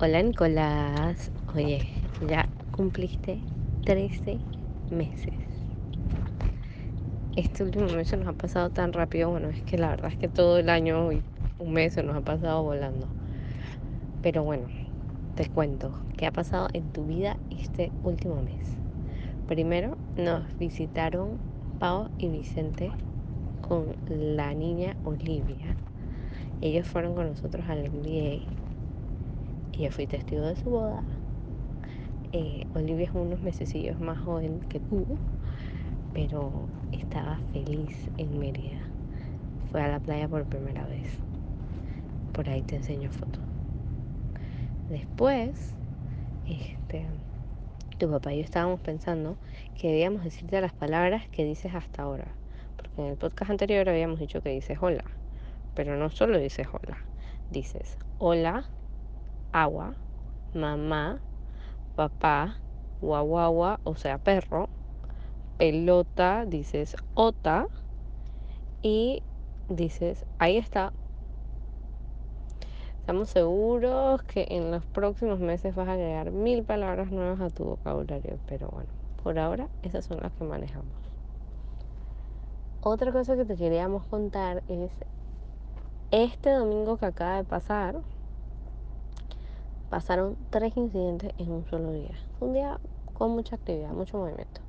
Hola Nicolás, oye, ya cumpliste 13 meses. Este último mes se nos ha pasado tan rápido, bueno, es que la verdad es que todo el año y un mes se nos ha pasado volando. Pero bueno, te cuento qué ha pasado en tu vida este último mes. Primero nos visitaron Pau y Vicente con la niña Olivia. Ellos fueron con nosotros al MBA y yo fui testigo de su boda eh, Olivia es unos mesecillos más joven que tú, pero estaba feliz en Mérida. Fue a la playa por primera vez. Por ahí te enseño fotos. Después, este, tu papá y yo estábamos pensando que debíamos decirte las palabras que dices hasta ahora. Porque en el podcast anterior habíamos dicho que dices hola. Pero no solo dices hola. Dices hola, agua, mamá, papá, guaguagua, o sea, perro, pelota, dices ota y dices, ahí está. Estamos seguros que en los próximos meses vas a agregar mil palabras nuevas a tu vocabulario, pero bueno, por ahora esas son las que manejamos. Otra cosa que te queríamos contar es este domingo que acaba de pasar, pasaron tres incidentes en un solo día. Un día con mucha actividad, mucho movimiento.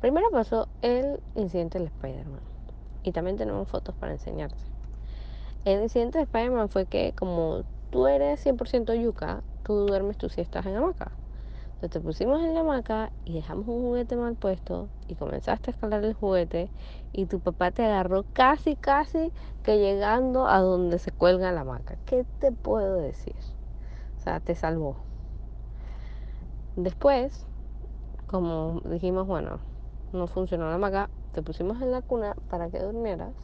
Primero pasó el incidente del Spider-Man. Y también tenemos fotos para enseñarte. El incidente de Spider-Man fue que como tú eres 100% yuca, tú duermes tus siestas en hamaca. Entonces te pusimos en la hamaca y dejamos un juguete mal puesto y comenzaste a escalar el juguete y tu papá te agarró casi, casi que llegando a donde se cuelga la hamaca. ¿Qué te puedo decir? O sea, te salvó. Después, como dijimos, bueno, no funcionó la hamaca, te pusimos en la cuna para que durmieras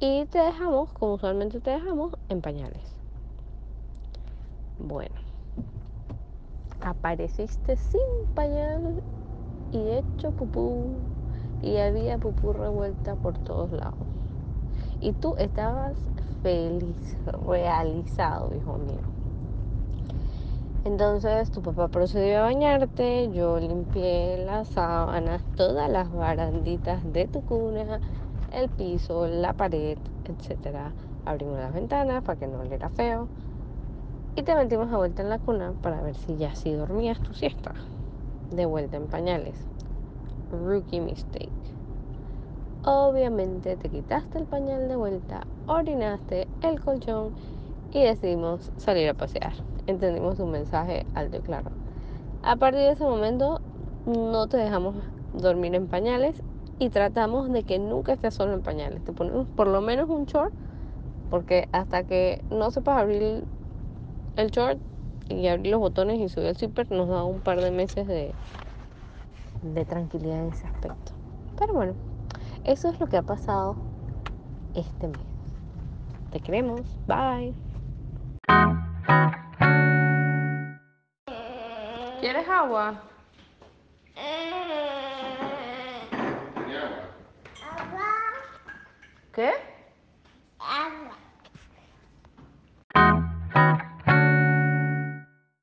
y te dejamos, como usualmente te dejamos, en pañales. Bueno, apareciste sin pañal y hecho pupú y había pupú revuelta por todos lados. Y tú estabas feliz, realizado, hijo mío. Entonces tu papá procedió a bañarte, yo limpié las sábanas, todas las baranditas de tu cuna, el piso, la pared, etc. Abrimos las ventanas para que no oliera feo y te metimos de vuelta en la cuna para ver si ya sí dormías tu siesta. De vuelta en pañales. Rookie mistake. Obviamente te quitaste el pañal de vuelta, orinaste el colchón y decidimos salir a pasear. Entendimos un mensaje alto y claro. A partir de ese momento no te dejamos dormir en pañales y tratamos de que nunca estés solo en pañales. Te ponemos por lo menos un short porque hasta que no sepas abrir el short y abrir los botones y subir el zipper nos da un par de meses de, de tranquilidad en ese aspecto. Pero bueno, eso es lo que ha pasado este mes. Te queremos. Bye. ¿Quieres agua? ¿Qué? Agua.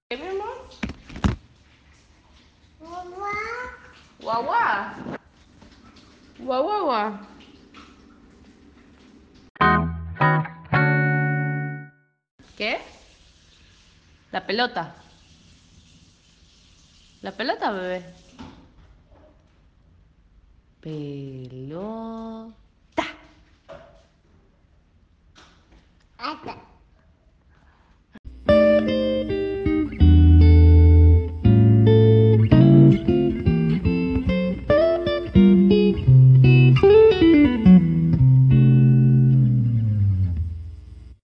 ¿Qué, mi amor? Agua. Guagua. Guagua. ¿Qué? La pelota. La pelota, bebé. Pelota.